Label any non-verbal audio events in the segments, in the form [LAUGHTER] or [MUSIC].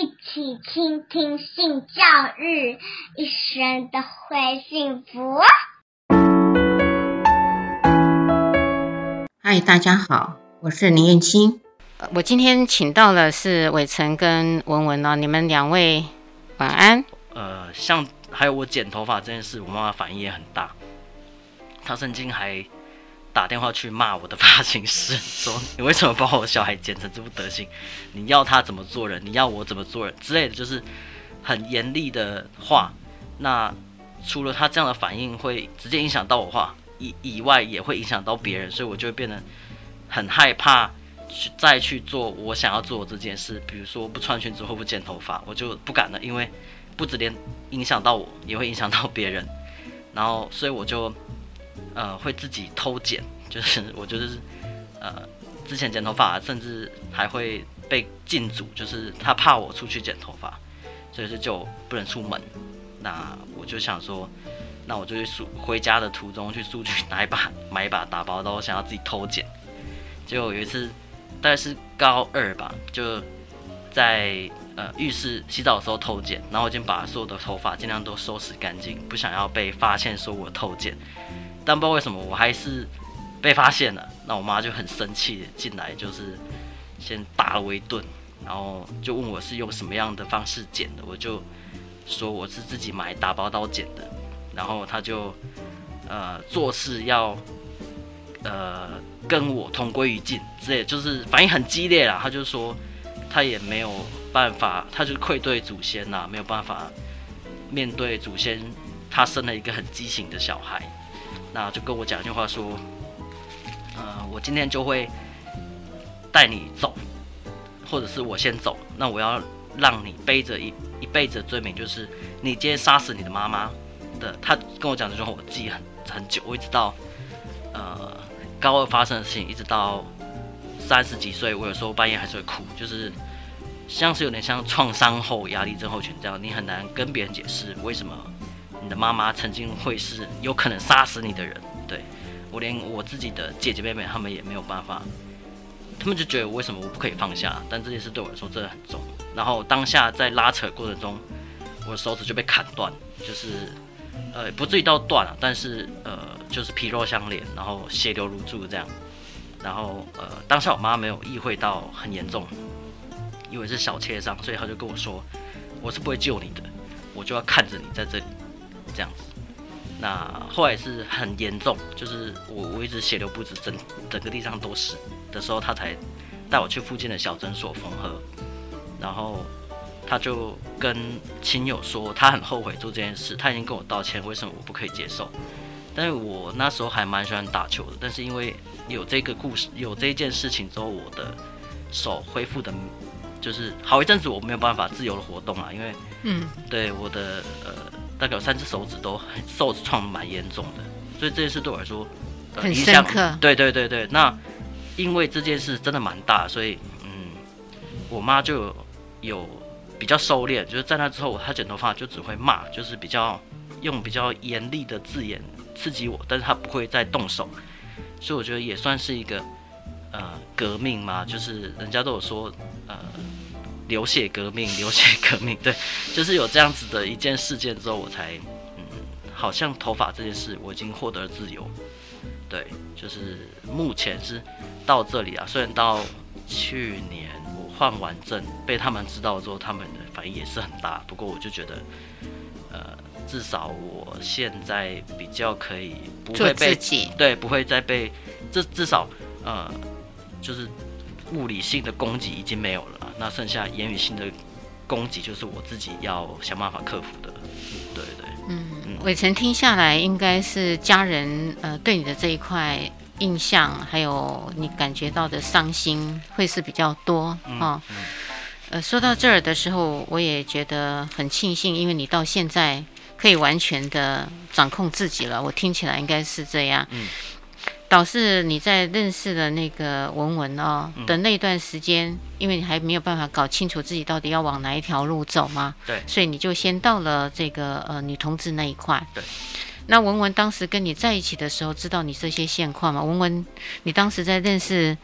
一起倾听性教育，一生都会幸福。嗨，大家好，我是林燕青。我今天请到的是伟成跟文文哦，你们两位晚安。呃，像还有我剪头发这件事，我妈妈反应也很大，她曾经还。打电话去骂我的发型师，说你为什么把我小孩剪成这副德行？你要他怎么做人？你要我怎么做人之类的，就是很严厉的话。那除了他这样的反应会直接影响到我话以以外，也会影响到别人，所以我就会变得很害怕去再去做我想要做这件事。比如说不穿裙子或不剪头发，我就不敢了，因为不止连影响到我，也会影响到别人。然后，所以我就。呃，会自己偷剪，就是 [LAUGHS] 我就是，呃，之前剪头发，甚至还会被禁足，就是他怕我出去剪头发，所以是就不能出门。那我就想说，那我就去书回家的途中去书局拿一把买一把打包刀，想要自己偷剪。结果有一次，大概是高二吧，就在呃浴室洗澡的时候偷剪，然后我已经把所有的头发尽量都收拾干净，不想要被发现说我偷剪。但不知道为什么我还是被发现了，那我妈就很生气进来，就是先打了我一顿，然后就问我是用什么样的方式剪的，我就说我是自己买打包刀剪的，然后她就呃做事要呃跟我同归于尽，之类就是反应很激烈啦，她就说她也没有办法，她就愧对祖先呐，没有办法面对祖先，她生了一个很畸形的小孩。那就跟我讲一句话说，呃，我今天就会带你走，或者是我先走。那我要让你背着一一辈子的罪名，就是你今天杀死你的妈妈的。他跟我讲这句话，我记很很久，我一直到呃高二发生的事情，一直到三十几岁，我有时候半夜还是会哭，就是像是有点像创伤后压力症候群这样，你很难跟别人解释为什么。你的妈妈曾经会是有可能杀死你的人，对，我连我自己的姐姐妹妹他们也没有办法，他们就觉得为什么我不可以放下？但这件事对我来说真的很重。然后当下在拉扯过程中，我的手指就被砍断，就是呃不至于到断了，但是呃就是皮肉相连，然后血流如注这样。然后呃当下我妈没有意会到很严重，以为是小切伤，所以她就跟我说，我是不会救你的，我就要看着你在这里。这样子，那后来是很严重，就是我我一直血流不止，整整个地上都是的时候，他才带我去附近的小诊所缝合，然后他就跟亲友说，他很后悔做这件事，他已经跟我道歉，为什么我不可以接受？但是我那时候还蛮喜欢打球的，但是因为有这个故事，有这件事情之后，我的手恢复的，就是好一阵子我没有办法自由的活动啊，因为嗯，对我的呃。大概有三只手指都很受创蛮严重的，所以这件事对我来说、呃、很深刻。对对对对，那因为这件事真的蛮大，所以嗯，我妈就有，有比较收敛，就是在那之后，她剪头发就只会骂，就是比较用比较严厉的字眼刺激我，但是她不会再动手，所以我觉得也算是一个呃革命嘛，就是人家都有说呃。流血革命，[LAUGHS] 流血革命，对，就是有这样子的一件事件之后，我才，嗯，好像头发这件事，我已经获得了自由，对，就是目前是到这里啊。虽然到去年我换完证，被他们知道之后，他们的反应也是很大。不过我就觉得，呃，至少我现在比较可以不会被，对，不会再被，至至少，呃，就是物理性的攻击已经没有了。那剩下言语性的攻击，就是我自己要想办法克服的。对对，嗯，伟成听下来，应该是家人呃对你的这一块印象，还有你感觉到的伤心，会是比较多哈、嗯哦。呃，说到这儿的时候，我也觉得很庆幸，因为你到现在可以完全的掌控自己了。我听起来应该是这样。嗯。导致你在认识了那个文文哦的那段时间，嗯，因为你还没有办法搞清楚自己到底要往哪一条路走嘛，对，所以你就先到了这个呃女同志那一块。对，那文文当时跟你在一起的时候，知道你这些现况吗？文文，你当时在认识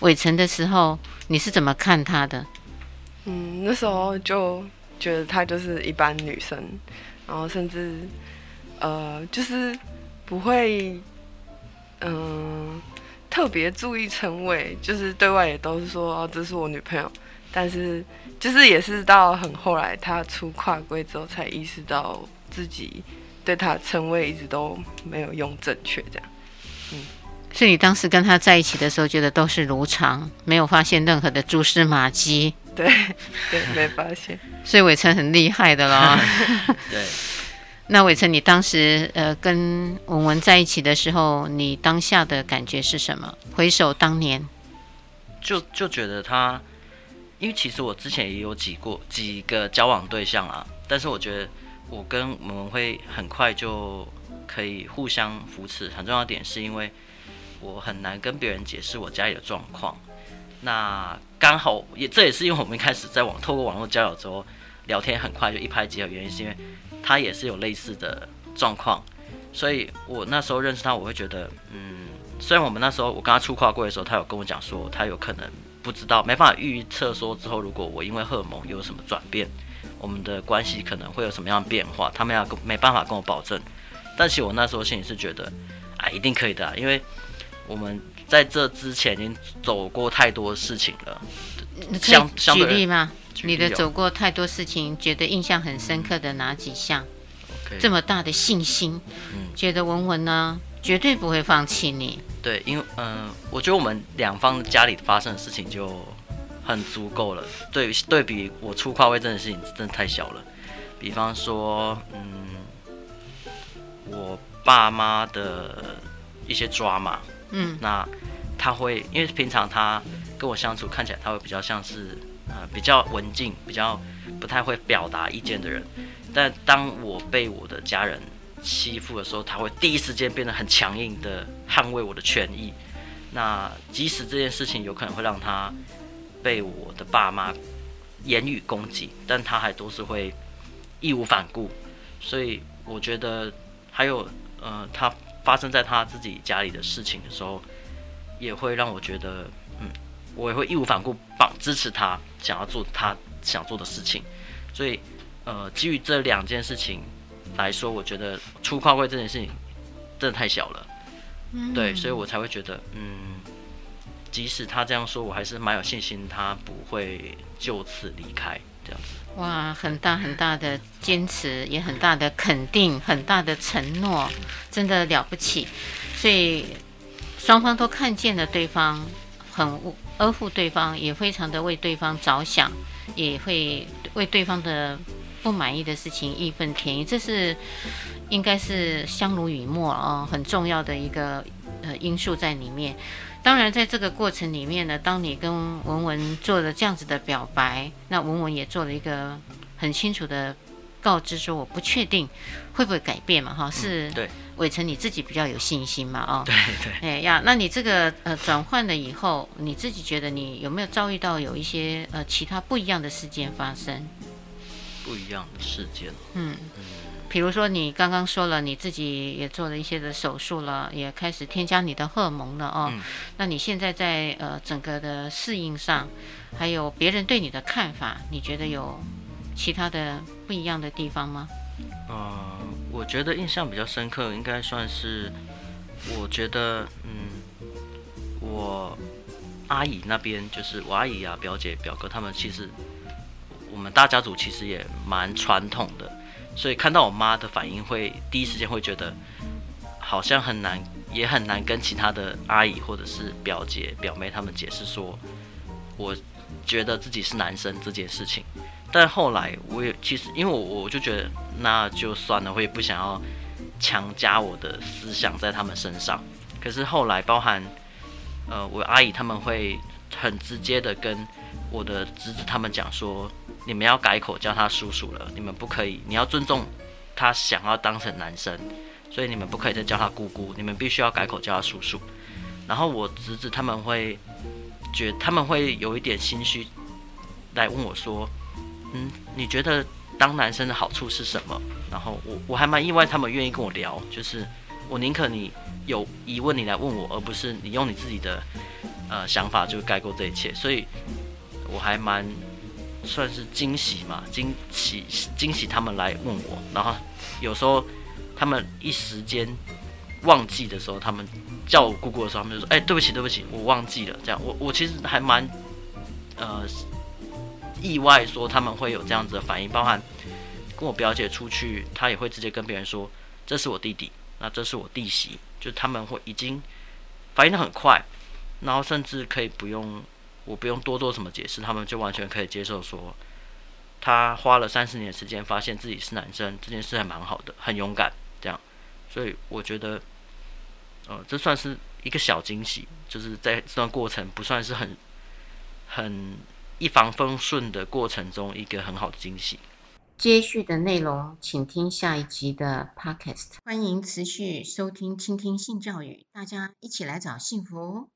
伟成的时候，你是怎么看他的？嗯，那时候就觉得她就是一般女生，然后甚至呃，就是不会嗯、呃、特别注意称谓，就是对外也都是说哦，这是我女朋友，但是就是也是到很后来她出跨柜之后，才意识到自己对她称谓一直都没有用正确，这样，嗯。所以你当时跟他在一起的时候，觉得都是如常，没有发现任何的蛛丝马迹。对，对，没发现。[LAUGHS] 所以伟成很厉害的啦。[LAUGHS] [LAUGHS] 对。那伟成，你当时呃跟文文在一起的时候，你当下的感觉是什么？回首当年，就就觉得他，因为其实我之前也有几过几个交往对象啊，但是我觉得我跟文文会很快就可以互相扶持。很重要的点是因为。我很难跟别人解释我家里的状况，那刚好也这也是因为我们一开始在网透过网络交友之后聊天很快就一拍即合，原因是因为他也是有类似的状况，所以我那时候认识他，我会觉得，嗯，虽然我们那时候我跟他出跨过的时候，他有跟我讲说他有可能不知道，没办法预测说之后如果我因为荷尔蒙有什么转变，我们的关系可能会有什么样的变化，他们要跟没办法跟我保证，但其实我那时候心里是觉得，啊，一定可以的啊，因为。我们在这之前已经走过太多事情了。相举例吗？你的走过太多事情，觉得印象很深刻的哪几项？这么大的信心，觉得文文呢绝对不会放弃你。对，因为嗯，我觉得我们两方家里发生的事情就很足够了。对，对比我出跨位这件事情，真的太小了。比方说，嗯，我爸妈的一些抓马。嗯，那他会，因为平常他跟我相处看起来他会比较像是，比较文静，比较不太会表达意见的人。但当我被我的家人欺负的时候，他会第一时间变得很强硬的捍卫我的权益。那即使这件事情有可能会让他被我的爸妈言语攻击，但他还都是会义无反顾。所以我觉得还有，呃，他。发生在他自己家里的事情的时候，也会让我觉得，我也会义无反顾帮支持他想要做他想做的事情。所以，呃，基于这两件事情来说，我觉得出跨柜这件事情真的太小了。嗯，对，所以我才会觉得，嗯，即使他这样说，我还是蛮有信心，他不会就此离开这样子。哇，很大很大的坚持，也很大的肯定，很大的承诺，真的了不起。所以双方都看见了对方，很呵护对方，也非常的为对方着想，也会为对方的不满意的事情义愤填膺。这是应该是相濡以沫啊，很重要的一个呃因素在里面。当然，在这个过程里面呢，当你跟文文做了这样子的表白，那文文也做了一个很清楚的告知，说我不确定会不会改变嘛，哈，是对伟成你自己比较有信心嘛，哦，对对，哎呀，那你这个呃转换了以后，你自己觉得你有没有遭遇到有一些呃其他不一样的事件发生？不一样的事件，嗯。嗯比如说，你刚刚说了，你自己也做了一些的手术了，也开始添加你的荷尔蒙了哦。嗯、那你现在在呃整个的适应上，还有别人对你的看法，你觉得有其他的不一样的地方吗？嗯、呃，我觉得印象比较深刻，应该算是，我觉得，嗯，我阿姨那边，就是我阿姨啊、表姐、表哥他们，其实我们大家族其实也蛮传统的。所以看到我妈的反应，会第一时间会觉得好像很难，也很难跟其他的阿姨或者是表姐、表妹他们解释说，我觉得自己是男生这件事情。但后来我也其实，因为我我就觉得那就算了，我也不想要强加我的思想在他们身上。可是后来，包含呃我阿姨他们会很直接的跟我的侄子他们讲说。你们要改口叫他叔叔了，你们不可以，你要尊重他想要当成男生，所以你们不可以再叫他姑姑，你们必须要改口叫他叔叔。然后我侄子他们会觉，他们会有一点心虚，来问我说：“嗯，你觉得当男生的好处是什么？”然后我我还蛮意外，他们愿意跟我聊，就是我宁可你有疑问你来问我，而不是你用你自己的呃想法就概括这一切，所以我还蛮。算是惊喜嘛，惊喜惊喜他们来问我，然后有时候他们一时间忘记的时候，他们叫我姑姑的时候，他们就说：“哎、对不起，对不起，我忘记了。”这样，我我其实还蛮呃意外，说他们会有这样子的反应，包含跟我表姐出去，她也会直接跟别人说：“这是我弟弟，那这是我弟媳。”就他们会已经反应得很快，然后甚至可以不用。我不用多做什么解释，他们就完全可以接受说，他花了三十年的时间发现自己是男生，这件事还蛮好的，很勇敢这样，所以我觉得，呃，这算是一个小惊喜，就是在这段过程不算是很很一帆风顺的过程中，一个很好的惊喜。接续的内容，请听下一集的 Podcast。欢迎持续收听、倾听性教育，大家一起来找幸福。